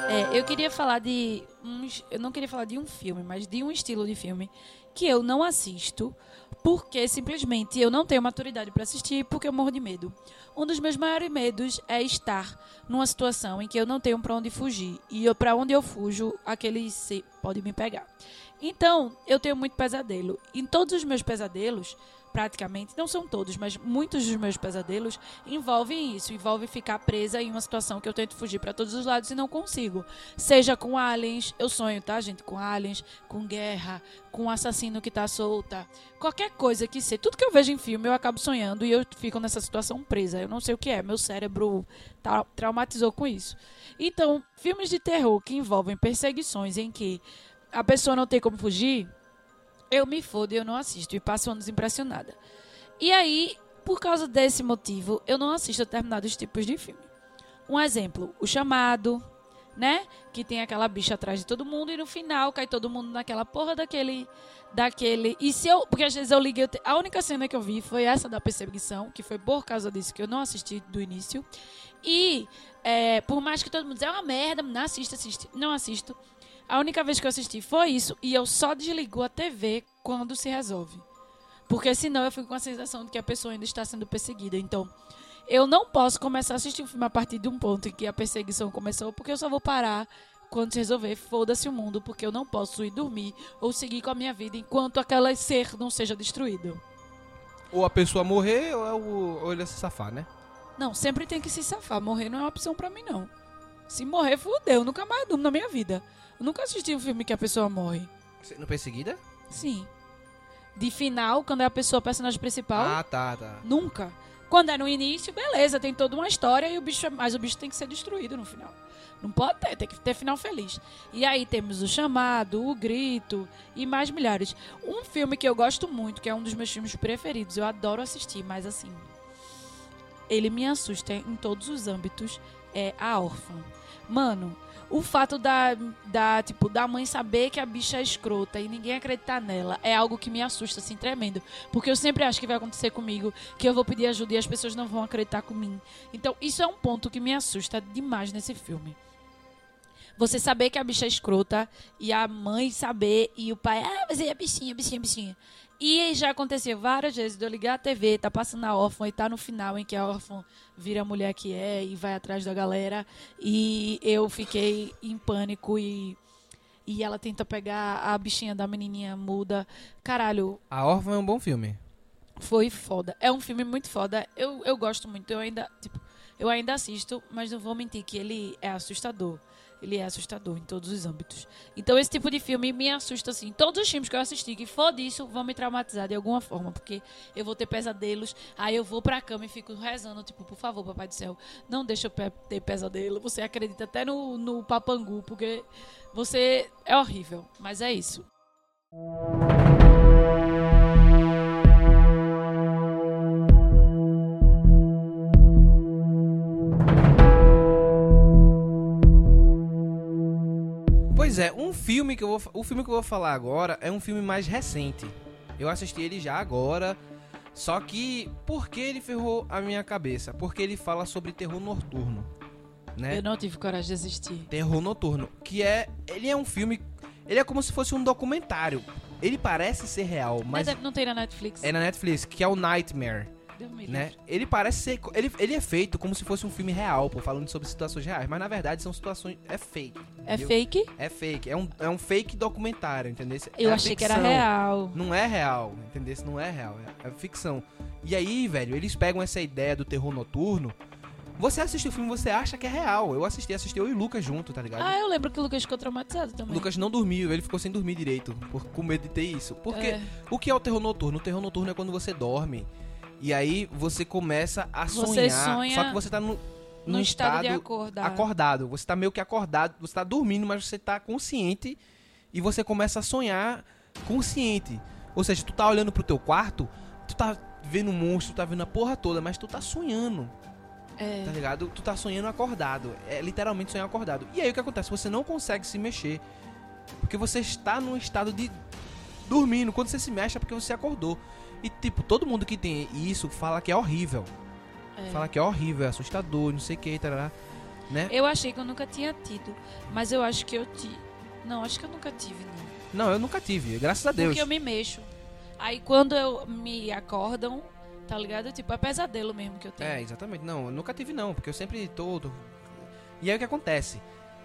É, eu queria falar de uns. Eu não queria falar de um filme, mas de um estilo de filme que eu não assisto porque simplesmente eu não tenho maturidade para assistir porque eu morro de medo. Um dos meus maiores medos é estar numa situação em que eu não tenho para onde fugir e para onde eu fujo, aquele pode me pegar. Então, eu tenho muito pesadelo. Em todos os meus pesadelos, praticamente, não são todos, mas muitos dos meus pesadelos envolvem isso, envolve ficar presa em uma situação que eu tento fugir para todos os lados e não consigo. Seja com aliens, eu sonho, tá, gente, com aliens, com guerra, com um assassino que tá solta, qualquer coisa que seja, tudo que eu vejo em filme eu acabo sonhando e eu fico nessa situação presa. Eu não sei o que é, meu cérebro tra- traumatizou com isso. Então, filmes de terror que envolvem perseguições em que a pessoa não tem como fugir, eu me fodo e eu não assisto e passo anos impressionada. E aí, por causa desse motivo, eu não assisto determinados tipos de filme. Um exemplo, O Chamado, né? Que tem aquela bicha atrás de todo mundo e no final cai todo mundo naquela porra daquele daquele. E se eu, porque às vezes eu liguei, a única cena que eu vi foi essa da perseguição, que foi por causa disso que eu não assisti do início. E é, por mais que todo mundo diz, é uma merda, não assista, assiste, não assisto. A única vez que eu assisti foi isso e eu só desligo a TV quando se resolve. Porque senão eu fico com a sensação de que a pessoa ainda está sendo perseguida. Então, eu não posso começar a assistir um filme a partir de um ponto em que a perseguição começou, porque eu só vou parar quando se resolver. Foda-se o mundo, porque eu não posso ir dormir ou seguir com a minha vida enquanto aquele ser não seja destruído. Ou a pessoa morrer ou, é o- ou ele se safar, né? Não, sempre tem que se safar. Morrer não é uma opção pra mim, não. Se morrer, fudeu. Eu nunca mais durmo na minha vida. Eu nunca assisti um filme que a pessoa morre. No Perseguida? Sim. De final, quando é a pessoa, a personagem principal, Ah, tá, tá. nunca. Quando é no início, beleza, tem toda uma história e o bicho, mas o bicho tem que ser destruído no final. Não pode ter, tem que ter final feliz. E aí temos o chamado, o grito e mais milhares. Um filme que eu gosto muito, que é um dos meus filmes preferidos, eu adoro assistir, mas assim, ele me assusta em todos os âmbitos, é A Órfã. Mano, o fato da, da, tipo, da mãe saber que a bicha é escrota e ninguém acreditar nela é algo que me assusta, assim, tremendo. Porque eu sempre acho que vai acontecer comigo, que eu vou pedir ajuda e as pessoas não vão acreditar com mim. Então, isso é um ponto que me assusta demais nesse filme. Você saber que a bicha é escrota e a mãe saber e o pai, ah, mas é bichinha, bichinha, bichinha. E já aconteceu várias vezes de eu ligar a TV, tá passando a órfã e tá no final em que a órfã vira a mulher que é e vai atrás da galera. E eu fiquei em pânico e, e ela tenta pegar a bichinha da menininha muda. Caralho, A Órfã é um bom filme. foi foda. É um filme muito foda. Eu, eu gosto muito. Eu ainda, tipo, eu ainda assisto, mas não vou mentir que ele é assustador. Ele é assustador em todos os âmbitos. Então esse tipo de filme me assusta assim. Todos os filmes que eu assisti que for disso vão me traumatizar de alguma forma, porque eu vou ter pesadelos. Aí eu vou pra cama e fico rezando, tipo, por favor, papai do céu, não deixa eu ter pesadelo. Você acredita até no, no papangu, porque você é horrível. Mas é isso. Pois é, um filme que eu vou, o filme que eu vou falar agora é um filme mais recente. Eu assisti ele já agora, Só que, por que ele ferrou a minha cabeça? Porque ele fala sobre terror noturno, né? Eu não tive coragem de assistir. Terror Noturno, que é. Ele é um filme. Ele é como se fosse um documentário. Ele parece ser real, mas não tem na Netflix. é na Netflix, que é o Nightmare, né? Ele parece ser. Ele, ele é feito como se fosse um filme real, pô, falando sobre situações reais, mas na verdade são situações. É fake. É fake? É fake. É um, é um fake documentário, entendeu? Eu É achei que era ficção. real. Não é real, entendeu? Não é real, é, é ficção. E aí, velho, eles pegam essa ideia do terror noturno. Você assiste o filme, você acha que é real. Eu assisti, assisti eu e o Lucas junto, tá ligado? Ah, eu lembro que o Lucas ficou traumatizado também. O Lucas não dormiu, ele ficou sem dormir direito, por, com medo de ter isso. Porque É. o que é o terror noturno? O terror noturno é quando você dorme e aí você começa a Você sonhar, sonha só que você tá no, no estado, de acordar. acordado. Você tá meio que acordado, você tá dormindo, mas você tá consciente e você começa a sonhar consciente. Ou seja, tu tá olhando pro teu quarto, tu tá vendo um monstro, tu tá vendo a porra toda, mas tu tá sonhando, É. tá ligado? Tu tá sonhando acordado. É literalmente sonhar acordado. E aí o que acontece? Você não consegue se mexer. Porque você está num estado de dormindo. Quando você se mexe é porque você acordou. E tipo, todo mundo que tem isso fala que é horrível. É. Fala que é horrível, é assustador, não sei o que, tarará, né? Eu achei que eu nunca tinha tido. Mas eu acho que eu tive. Não, acho que eu nunca tive, não. Não, eu nunca tive, graças a Deus. Porque eu me mexo. Aí quando eu me acordam, tá ligado? Tipo, é pesadelo mesmo que eu tenho. É, exatamente. Não, eu nunca tive não, porque eu sempre tô... tô- E aí o que acontece?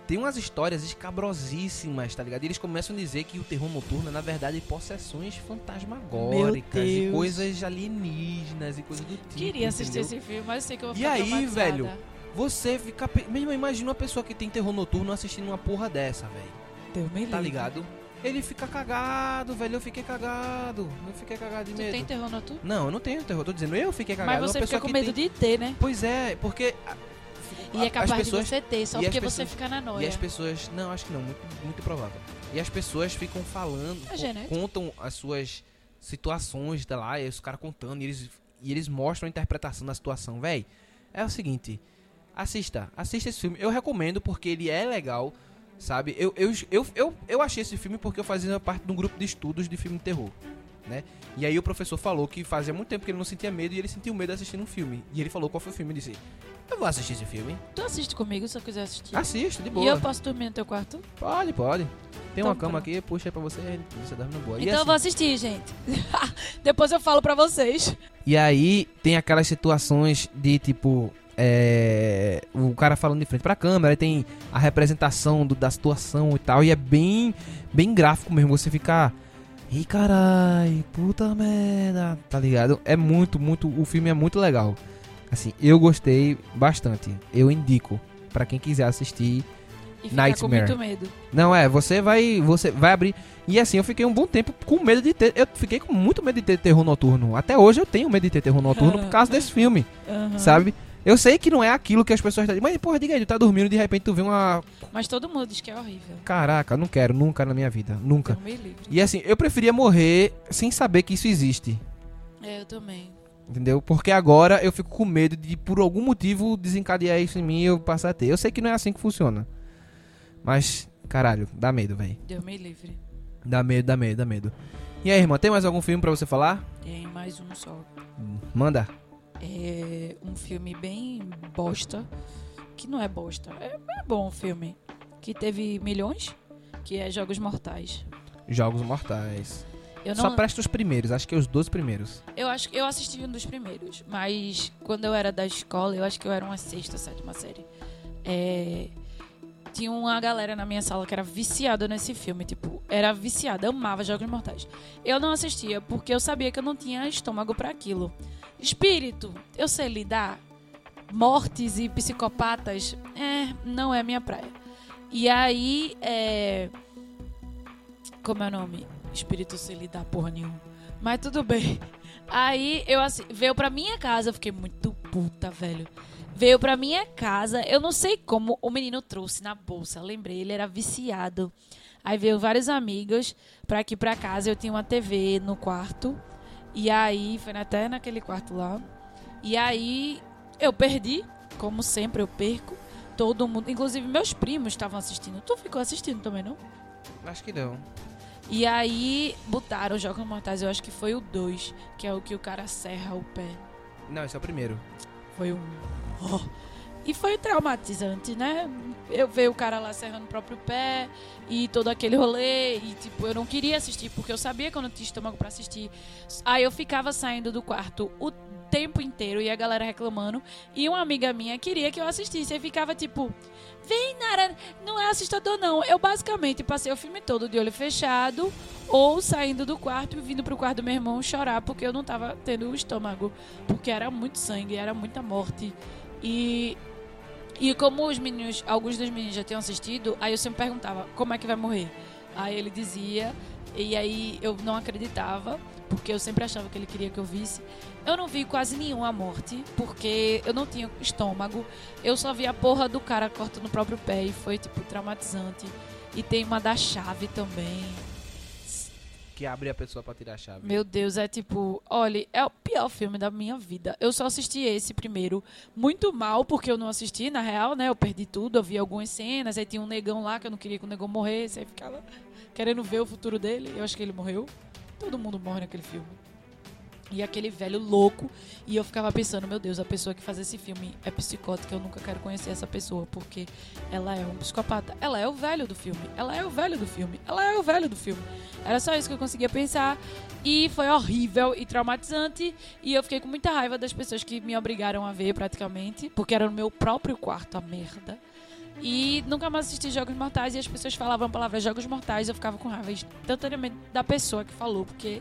Tem umas histórias escabrosíssimas, tá ligado? E eles começam a dizer que o terror noturno é, na verdade, possessões fantasmagóricas e coisas alienígenas e coisas do tipo. Queria assistir entendeu? esse filme, mas sei que eu vou E ficar aí, traumatizada. velho? Você fica... Mesmo imagina uma pessoa que tem terror noturno assistindo uma porra dessa, velho. Tá ligado? Ele fica cagado, velho. Eu fiquei cagado. Eu fiquei cagado de Tu medo. tem terror noturno? Não, eu não tenho terror. Tô dizendo, eu fiquei cagado. Mas você fica com medo tem... de ter, né? Pois é, porque... a- E é capaz pessoas... de você ter, só e porque você pessoas- fica na E noia. as pessoas... Não, acho que não. Muito, muito provável. E as pessoas ficam falando... É contam as suas situações, tá lá, e os caras contando, e eles, e eles mostram a interpretação da situação. Véi, é o seguinte... Assista. Assista esse filme. Eu recomendo porque ele é legal, sabe? Eu, eu, eu, eu, eu achei esse filme porque eu fazia parte de um grupo de estudos de filme de terror. Né? E aí o professor falou que fazia muito tempo que ele não sentia medo e ele sentiu medo assistindo um filme. E ele falou qual foi o filme e disse: Eu vou assistir esse filme. Tu assiste comigo se eu quiser assistir. Assiste, de boa. e eu posso dormir no teu quarto? Pode, pode. Tem Então uma cama tá. aqui, puxa aí pra você, você dorme na boa. Então eu assim- vou assistir, gente. Depois eu falo pra vocês. E aí tem aquelas situações de tipo. É, o cara falando de frente pra câmera, tem a representação do- da situação e tal, e é bem, bem gráfico mesmo. Você ficar. Ih, carai, puta merda, tá ligado? É muito, muito. O filme é muito legal. Assim, eu gostei bastante. Eu indico pra quem quiser assistir. E ficar com Nightmare. muito medo. Não é, você vai, você vai abrir. E assim, eu fiquei um bom tempo com medo de ter. Eu fiquei com muito medo de ter terror noturno. Até hoje eu tenho medo de ter terror noturno por causa desse filme, Aham. sabe? Eu sei que não é aquilo que as pessoas estão Mas, porra, diga aí, tu tá dormindo e de repente tu vê uma. Mas todo mundo diz que é horrível. Caraca, não quero, nunca na minha vida. Nunca. Me livre. E assim, eu preferia morrer sem saber que isso existe. É, eu também. Entendeu? Porque agora eu fico com medo de, por algum motivo, desencadear isso em mim e eu passar a ter. Eu sei que não é assim que funciona. Mas, caralho, dá medo, velho. Deus me livre. Dá medo, dá medo, dá medo. E aí, irmã, tem mais algum filme pra você falar? Tem mais um só. Manda. É um filme bem bosta. Que não é bosta. É, é bom o filme. Que teve milhões. Que é Jogos Mortais. Jogos Mortais. Eu Só não, presta os primeiros, acho que é os 12 primeiros. eu acho que eu assisti um dos primeiros, mas quando eu era da escola, eu acho que eu era uma sexta, sétima série. É, tinha uma galera na minha sala que era viciada nesse filme, tipo, era viciada, amava Jogos Mortais. Eu não assistia porque eu sabia que eu não tinha estômago pra aquilo. Espírito, eu sei lidar. Mortes e psicopatas, é, não é minha praia. E aí, é, como é o nome? Espírito sem lidar porra nenhuma. Mas tudo bem. Aí eu assim, veio pra minha casa, eu fiquei muito puta, velho. Veio pra minha casa, eu não sei como o menino trouxe na bolsa, lembrei, ele era viciado. Aí veio vários amigos pra aqui pra casa, eu tinha uma TV no quarto. E aí, foi até naquele quarto lá. E aí eu perdi, como sempre eu perco. Todo mundo, inclusive meus primos estavam assistindo. Tu ficou assistindo também, não? Acho que não. E aí botaram Jogos Mortais, eu acho que foi o 2, que é o que o cara serra o pé. Não, esse é o primeiro. Foi um. Oh. E foi traumatizante, né? Eu ver o cara lá serrando o próprio pé e todo aquele rolê. E, tipo, eu não queria assistir porque eu sabia que eu não tinha estômago pra assistir. Aí eu ficava saindo do quarto o tempo inteiro e a galera reclamando. E uma amiga minha queria que eu assistisse. E ficava tipo: Vem, Nara, não é assustador, não. Eu basicamente passei o filme todo de olho fechado ou saindo do quarto e vindo pro quarto do meu irmão chorar porque eu não tava tendo o estômago. Porque era muito sangue, era muita morte. E e como os meninos, alguns dos meninos já tinham assistido, aí eu sempre perguntava como é que vai morrer. Aí ele dizia, e aí eu não acreditava, porque eu sempre achava que ele queria que eu visse. Eu não vi quase nenhuma morte, porque eu não tinha estômago. Eu só vi a porra do cara cortando o próprio pé e foi, tipo, traumatizante. E tem uma da chave também. Que abre a pessoa pra tirar a chave. Meu Deus, é tipo, olha, é pior filme da minha vida. Eu só assisti esse primeiro muito mal, porque eu não assisti, na real, né? Eu perdi tudo, eu vi algumas cenas, aí tinha um negão lá que eu não queria que o negão morresse, aí ficava querendo ver o futuro dele. Eu acho que ele morreu. Todo mundo morre naquele filme. E aquele velho louco. E eu ficava pensando, meu Deus, a pessoa que faz esse filme é psicótica. Eu nunca quero conhecer essa pessoa, porque ela é um psicopata. Ela é o velho do filme. Ela é o velho do filme. Ela é o velho do filme. Era só isso que eu conseguia pensar. E foi horrível e traumatizante. E eu fiquei com muita raiva das pessoas que me obrigaram a ver, praticamente. Porque era no meu próprio quarto, a merda. E nunca mais assisti Jogos Mortais e as pessoas falavam a palavra Jogos Mortais. Eu ficava com raiva instantaneamente da pessoa que falou, porque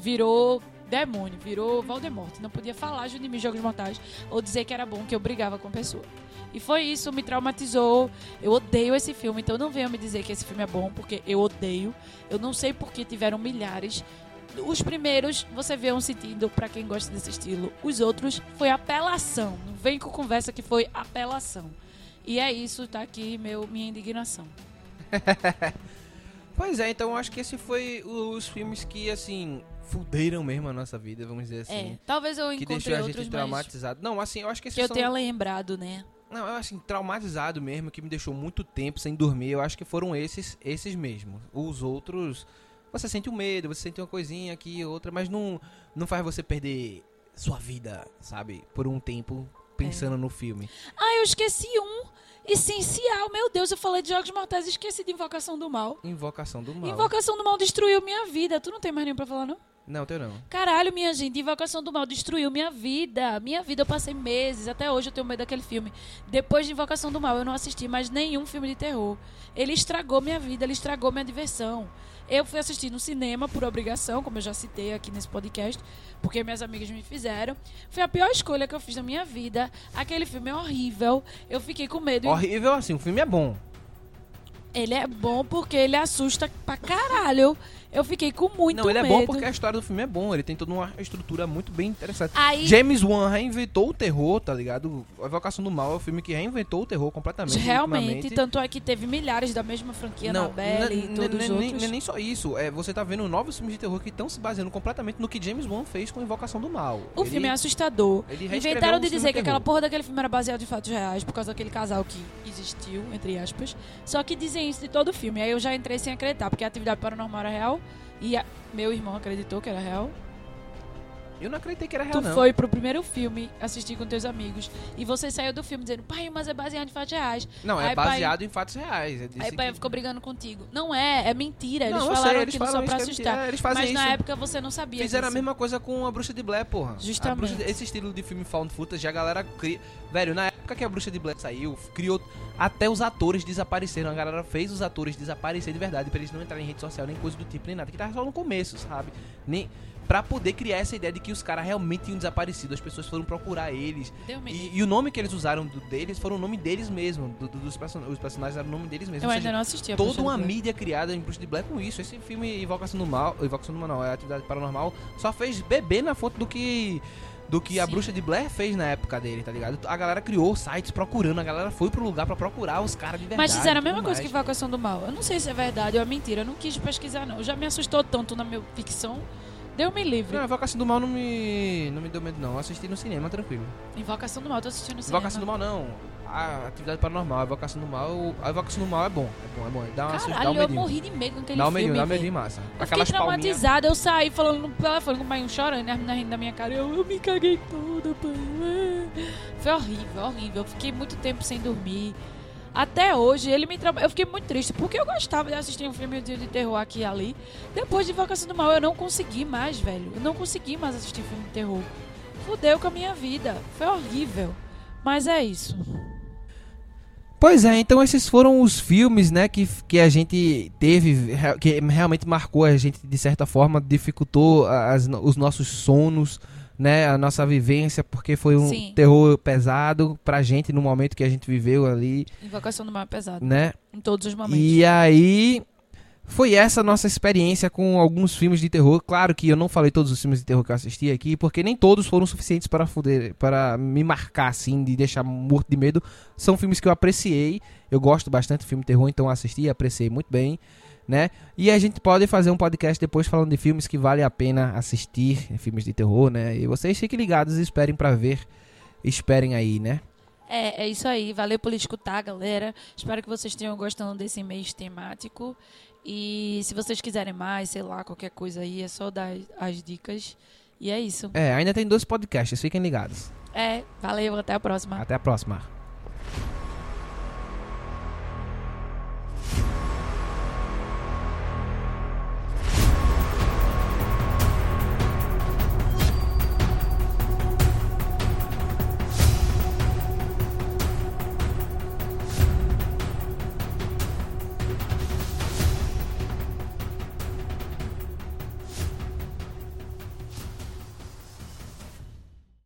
virou demônio, virou Voldemort. Não podia falar de mim Jogos Mortais ou dizer que era bom, que eu brigava com a pessoa. E foi isso, me traumatizou. Eu odeio esse filme, então não venham me dizer que esse filme é bom, porque eu odeio. Eu não sei porque tiveram milhares. Os primeiros você vê um sentido para quem gosta desse estilo. Os outros foi apelação. Não vem com conversa que foi apelação. E é isso, tá aqui meu, minha indignação. Pois é, então acho que esse foi os filmes que, assim, fuderam mesmo a nossa vida, vamos dizer assim. é, talvez eu que deixou a gente traumatizado. Não, assim, eu acho que esses que eu são... tenha lembrado, né? Não, eu assim, traumatizado mesmo, que me deixou muito tempo sem dormir. Eu acho que foram esses, esses mesmo. Os outros, você sente um medo, você sente uma coisinha aqui, outra, mas não, não faz você perder sua vida, sabe? Por um tempo pensando É. no filme. Ah, eu esqueci um essencial. Meu Deus, eu falei de Jogos Mortais e esqueci de Invocação do Mal. Invocação do Mal. Invocação do Mal destruiu minha vida. Tu não tem mais nenhum pra falar, não? Não, teu não. Caralho, minha gente, Invocação do Mal destruiu minha vida. Minha vida, eu passei meses, até hoje eu tenho medo daquele filme. Depois de Invocação do Mal, eu não assisti mais nenhum filme de terror. Ele estragou minha vida, ele estragou minha diversão. Eu fui assistir no cinema por obrigação, como eu já citei aqui nesse podcast, porque minhas amigas me fizeram. Foi a pior escolha que eu fiz na minha vida. Aquele filme é horrível. Eu fiquei com medo. Horrível assim, o filme é bom. Ele é bom porque ele assusta pra caralho. Eu fiquei com muito não, ele medo. é bom porque a história do filme é bom. Ele tem toda uma estrutura muito bem interessante. Aí, James Wan reinventou o terror, tá ligado? A Evocação do Mal é o filme que reinventou o terror completamente. realmente, tanto é que teve milhares da mesma franquia, Annabelle n- e todos os outros. Nem, nem só isso. É, você tá vendo novos filmes de terror que estão se baseando completamente no que James Wan fez com Invocação do Mal. O Ele- filme é assustador. Inventaram um de dizer que aquela porra daquele filme era baseado em fatos reais por causa daquele casal que existiu, entre aspas. Só que dizem isso de todo o filme. Aí eu já entrei sem acreditar, porque a atividade paranormal era real e a- meu irmão acreditou que era real. Eu não acreditei que era real, tu não. foi pro primeiro filme assistir com teus amigos e você saiu do filme dizendo, pai, mas é baseado em fatos reais. Não, é Aí, pai- baseado em fatos reais. Disse Aí pai que- ficou brigando contigo. Não é, é mentira. Eles Não, falaram sei, eles aquilo falam só pra é assustar. É, eles fazem Mas na isso. época você não sabia Fizeram a disso. mesma coisa com a Bruxa de Blair, porra. A Justamente. Bruxa- esse estilo de filme found footage, a galera cria... Velho, na época que a Bruxa de Blair saiu, criou... Até os atores desapareceram. A galera fez os atores desaparecer de verdade, pra eles não entrarem em rede social, nem coisa do tipo, nem nada. Que tava só no começo, sabe? Nem... Pra poder criar essa ideia de que os caras realmente tinham desaparecido. As pessoas foram procurar eles. E, e o nome que eles usaram do- deles foram o nome deles mesmo. do- do- dos person... Os personagens eram o nome deles mesmo. Eu Ou ainda seja, não assisti a toda uma mídia criada em Bruxa de Blair com isso. Esse filme Invocação do Mal, Invocação do Mal não, é Atividade Paranormal, só fez beber na fonte do que do que a Sim. Bruxa de Blair fez na época dele, tá ligado? A galera criou sites procurando, a galera foi pro lugar pra procurar os caras de verdade. Mas fizeram a mesma coisa que mais. Invocação do Mal. Eu não sei se é verdade ou é mentira. Eu não quis pesquisar, não. Já me assustou tanto na minha ficção Deu me livre. Não, Invocação do Mal não me, não me deu medo, não. Eu assisti no cinema, tranquilo. Invocação do Mal, tô assistindo no cinema. Invocação do Mal, não. A atividade paranormal, a Invocação do Mal. A Invocação do Mal é bom. É bom, é bom. Dá uma dá um Caralho, eu medinho. morri de medo com aquele Dá um filme. medinho, dá um medinho massa. Eu Aquelas fiquei traumatizada, eu saí falando no telefone com o pai um chorando, e as meninas rindo da minha cara. Eu, eu me caguei toda, pai. Foi horrível, horrível. Eu fiquei muito tempo sem dormir. Até hoje, ele me trauma... Eu fiquei muito triste, porque eu gostava de assistir um filme de terror aqui e ali. Depois de Invocação do Mal, eu não consegui mais, velho. Eu não consegui mais assistir filme de terror. Fudeu com a minha vida. Foi horrível. Mas é isso. Pois é, então esses foram os filmes, né, que, que a gente teve, que realmente marcou a gente de certa forma, dificultou as, os nossos sonos, né, a nossa vivência, porque foi um Sim. terror pesado pra gente no momento que a gente viveu ali, Invocação do Mal é pesado. né? Em todos os momentos. E aí foi essa nossa experiência com alguns filmes de terror. Claro que eu não falei todos os filmes de terror que eu assisti aqui, porque nem todos foram suficientes para fuder, para me marcar assim, de deixar morto de medo. São filmes que eu apreciei. Eu gosto bastante de filme de terror, então assisti e apreciei muito bem, né? E a gente pode fazer um podcast depois falando de filmes que vale a pena assistir, filmes de terror, né? E vocês fiquem ligados e esperem para ver. Esperem aí, né? É, é isso aí. Valeu por escutar, galera. Espero que vocês tenham gostando desse mês temático. E se vocês quiserem mais, sei lá, qualquer coisa aí, é só dar as dicas. E é isso. É, ainda tem dois podcasts, fiquem ligados. É, valeu, até a próxima. Até a próxima.